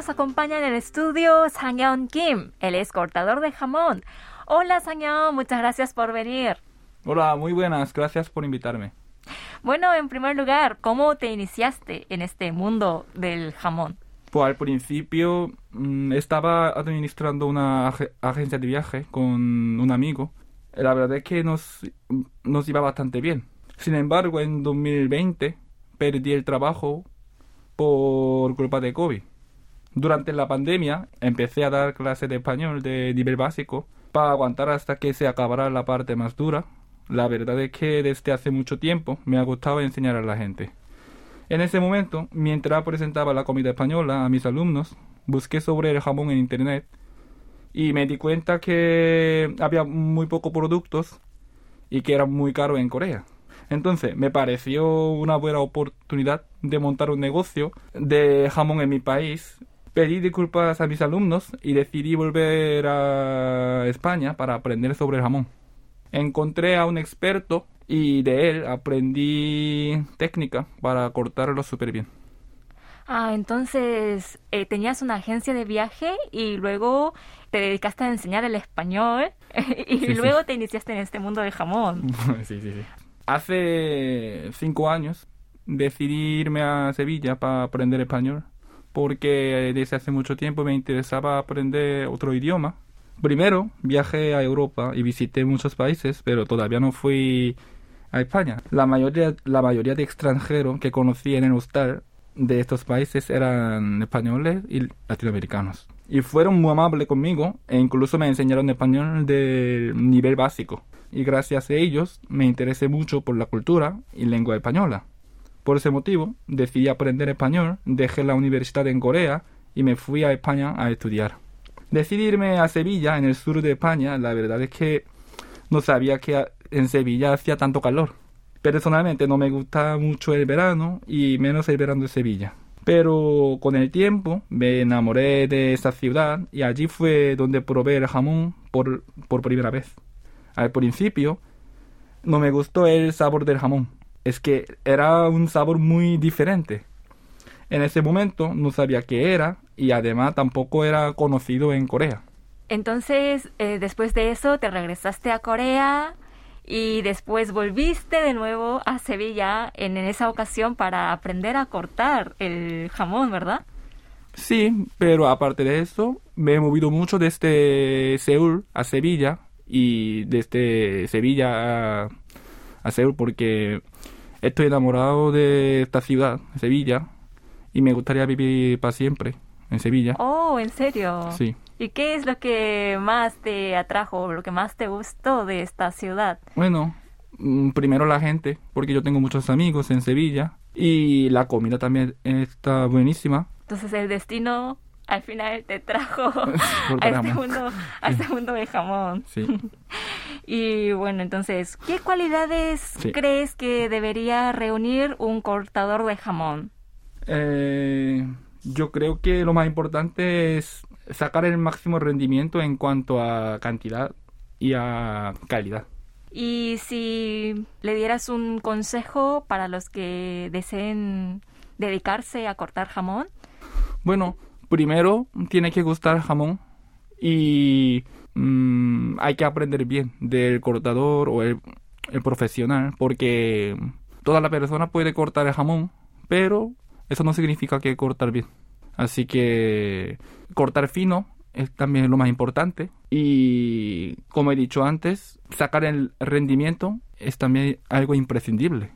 nos acompaña en el estudio Sang Kim, el es cortador de jamón. Hola Sang muchas gracias por venir. Hola, muy buenas, gracias por invitarme. Bueno, en primer lugar, ¿cómo te iniciaste en este mundo del jamón? Pues al principio mm, estaba administrando una agencia de viaje con un amigo. La verdad es que nos, nos iba bastante bien. Sin embargo, en 2020 perdí el trabajo por culpa de COVID. Durante la pandemia empecé a dar clases de español de nivel básico para aguantar hasta que se acabara la parte más dura. La verdad es que desde hace mucho tiempo me ha gustado enseñar a la gente. En ese momento, mientras presentaba la comida española a mis alumnos, busqué sobre el jamón en internet y me di cuenta que había muy pocos productos y que era muy caro en Corea. Entonces me pareció una buena oportunidad de montar un negocio de jamón en mi país. Pedí disculpas a mis alumnos y decidí volver a España para aprender sobre el jamón. Encontré a un experto y de él aprendí técnica para cortarlo súper bien. Ah, entonces eh, tenías una agencia de viaje y luego te dedicaste a enseñar el español y luego te iniciaste en este mundo del jamón. sí, sí, sí. Hace cinco años decidí irme a Sevilla para aprender español porque desde hace mucho tiempo me interesaba aprender otro idioma. Primero viajé a Europa y visité muchos países, pero todavía no fui a España. La mayoría, la mayoría de extranjeros que conocí en el hostal de estos países eran españoles y latinoamericanos. Y fueron muy amables conmigo e incluso me enseñaron español de nivel básico. Y gracias a ellos me interesé mucho por la cultura y lengua española. Por ese motivo decidí aprender español, dejé la universidad en Corea y me fui a España a estudiar. Decidí irme a Sevilla, en el sur de España, la verdad es que no sabía que en Sevilla hacía tanto calor. Personalmente no me gusta mucho el verano y menos el verano de Sevilla. Pero con el tiempo me enamoré de esa ciudad y allí fue donde probé el jamón por, por primera vez. Al principio no me gustó el sabor del jamón. Es que era un sabor muy diferente. En ese momento no sabía qué era y además tampoco era conocido en Corea. Entonces, eh, después de eso, te regresaste a Corea y después volviste de nuevo a Sevilla en, esa ocasión para aprender a cortar el jamón, ¿verdad? Sí, pero aparte de eso, me he movido mucho desde Seúl a Sevilla y desde Sevilla a, a Seúl porque estoy enamorado de esta ciudad, Sevilla, y me gustaría vivir para siempre en Sevilla. Oh, ¿en serio? Sí. ¿Y qué es lo que más te atrajo, lo que más te gustó de esta ciudad? Bueno, mm, primero la gente, porque yo tengo muchos amigos en Sevilla y la comida también está buenísima. Entonces el destino al final te trajo a este, mundo, a este mundo de jamón. Sí. y bueno, entonces, ¿qué cualidades crees que debería reunir un cortador de jamón? Eh, yo creo que lo más importante es sacar el máximo rendimiento en cuanto a cantidad y a calidad. Y si le dieras un consejo para los que deseen dedicarse a cortar jamón. Bueno, primero tiene que gustar jamón y mm, hay que aprender bien del cortador o el, el profesional porque toda la persona puede cortar el jamón, pero eso no significa que cortar bien. Así que cortar fino es también lo más importante. Y como he dicho antes, sacar el rendimiento es también algo imprescindible.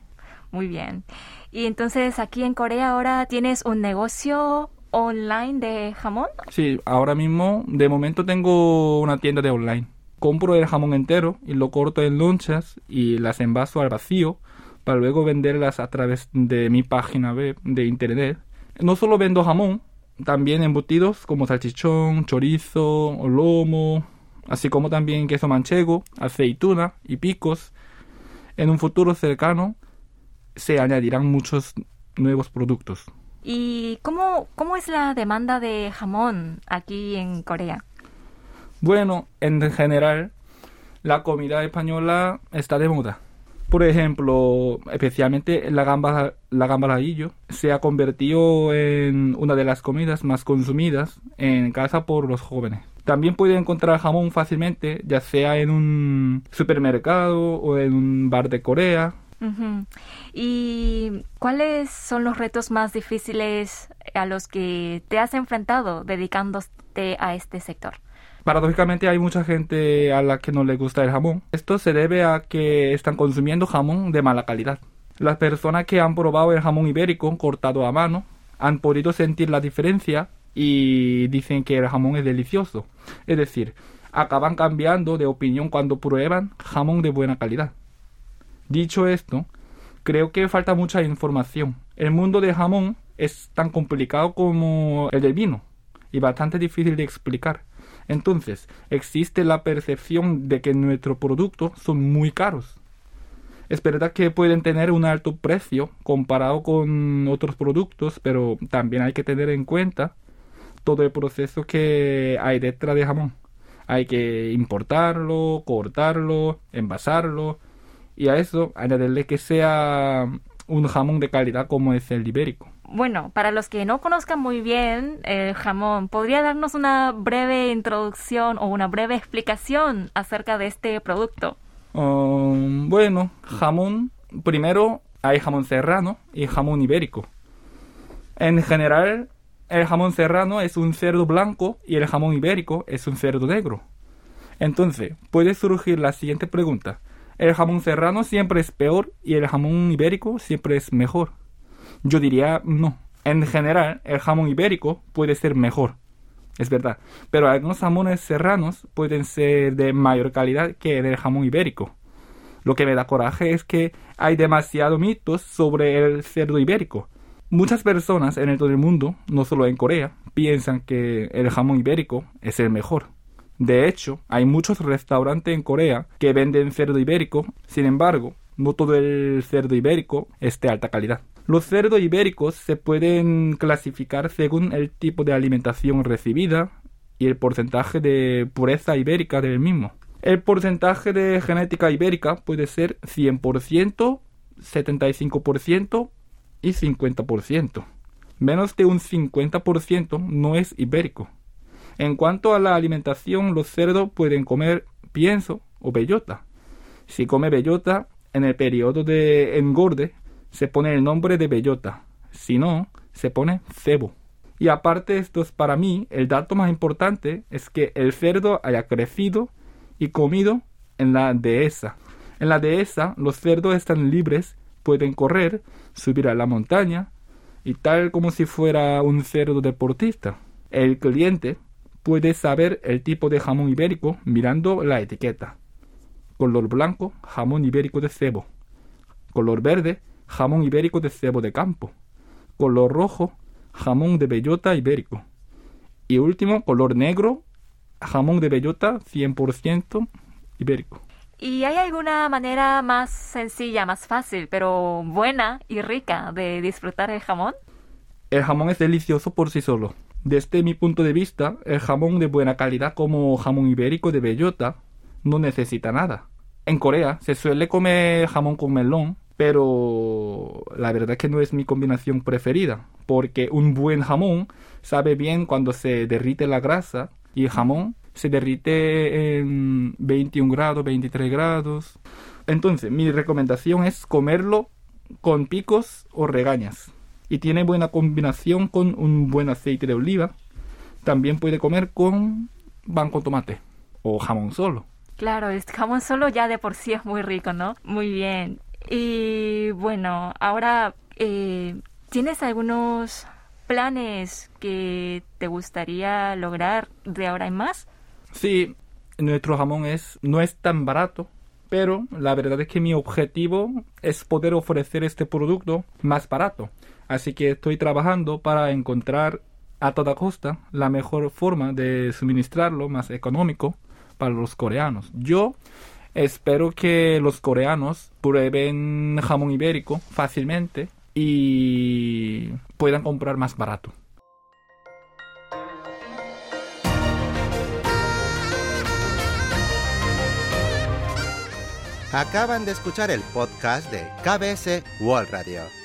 Muy bien. Y entonces aquí en Corea ahora tienes un negocio online de jamón? Sí, ahora mismo de momento tengo una tienda de online. Compro el jamón entero y lo corto en lonchas y las envaso al vacío para luego venderlas a través de mi página web de internet no solo vendo jamón, también embutidos como salchichón, chorizo, lomo, así como también queso manchego, aceituna y picos. En un futuro cercano se añadirán muchos nuevos productos. ¿Y cómo, cómo es la demanda de jamón aquí en Corea? Bueno, en general, la comida española está de moda. Por ejemplo, especialmente la gamba, la gamba al ajillo se ha convertido en una de las comidas más consumidas en casa por los jóvenes. También puede encontrar jamón fácilmente, ya sea en un supermercado o en un bar de Corea. ¿Y cuáles son los retos más difíciles a los que te has enfrentado dedicándote a este sector? Paradójicamente hay mucha gente a la que no le gusta el jamón. Esto se debe a que están consumiendo jamón de mala calidad. Las personas que han probado el jamón ibérico cortado a mano han podido sentir la diferencia y dicen que el jamón es delicioso. Es decir, acaban cambiando de opinión cuando prueban jamón de buena calidad. Dicho esto, creo que falta mucha información. El mundo del jamón es tan complicado como el del vino y bastante difícil de explicar. Entonces, existe la percepción de que nuestros productos son muy caros. Es verdad que pueden tener un alto precio comparado con otros productos, pero también hay que tener en cuenta todo el proceso que hay detrás de jamón. Hay que importarlo, cortarlo, envasarlo y a eso añadirle que sea un jamón de calidad como es el ibérico. Bueno, para los que no conozcan muy bien el jamón, ¿podría darnos una breve introducción o una breve explicación acerca de este producto? Um, bueno, jamón, primero hay jamón serrano y jamón ibérico. En general, el jamón serrano es un cerdo blanco y el jamón ibérico es un cerdo negro. Entonces, puede surgir la siguiente pregunta. ¿El jamón serrano siempre es peor y el jamón ibérico siempre es mejor? Yo diría no. En general, el jamón ibérico puede ser mejor. Es verdad. Pero algunos jamones serranos pueden ser de mayor calidad que el jamón ibérico. Lo que me da coraje es que hay demasiados mitos sobre el cerdo ibérico. Muchas personas en todo el mundo, no solo en Corea, piensan que el jamón ibérico es el mejor. De hecho, hay muchos restaurantes en Corea que venden cerdo ibérico, sin embargo, no todo el cerdo ibérico es de alta calidad. Los cerdos ibéricos se pueden clasificar según el tipo de alimentación recibida y el porcentaje de pureza ibérica del mismo. El porcentaje de genética ibérica puede ser 100%, 75% y 50%. Menos de un 50% no es ibérico. En cuanto a la alimentación, los cerdos pueden comer pienso o bellota. Si come bellota, en el periodo de engorde se pone el nombre de bellota. Si no, se pone cebo. Y aparte esto es para mí, el dato más importante es que el cerdo haya crecido y comido en la dehesa. En la dehesa los cerdos están libres, pueden correr, subir a la montaña y tal como si fuera un cerdo deportista. El cliente puede saber el tipo de jamón ibérico mirando la etiqueta. Color blanco, jamón ibérico de cebo. Color verde, jamón ibérico de cebo de campo. Color rojo, jamón de bellota ibérico. Y último, color negro, jamón de bellota 100% ibérico. ¿Y hay alguna manera más sencilla, más fácil, pero buena y rica de disfrutar el jamón? El jamón es delicioso por sí solo. Desde mi punto de vista, el jamón de buena calidad como jamón ibérico de bellota no necesita nada. En Corea se suele comer jamón con melón, pero la verdad es que no es mi combinación preferida, porque un buen jamón sabe bien cuando se derrite la grasa y el jamón se derrite en 21 grados, 23 grados. Entonces, mi recomendación es comerlo con picos o regañas. Y tiene buena combinación con un buen aceite de oliva. También puede comer con pan con tomate o jamón solo. Claro, el jamón solo ya de por sí es muy rico, ¿no? Muy bien. Y bueno, ahora, eh, ¿tienes algunos planes que te gustaría lograr de ahora en más? Sí, nuestro jamón es, no es tan barato, pero la verdad es que mi objetivo es poder ofrecer este producto más barato. Así que estoy trabajando para encontrar a toda costa la mejor forma de suministrarlo más económico para los coreanos. Yo espero que los coreanos prueben jamón ibérico fácilmente y puedan comprar más barato. Acaban de escuchar el podcast de KBS World Radio.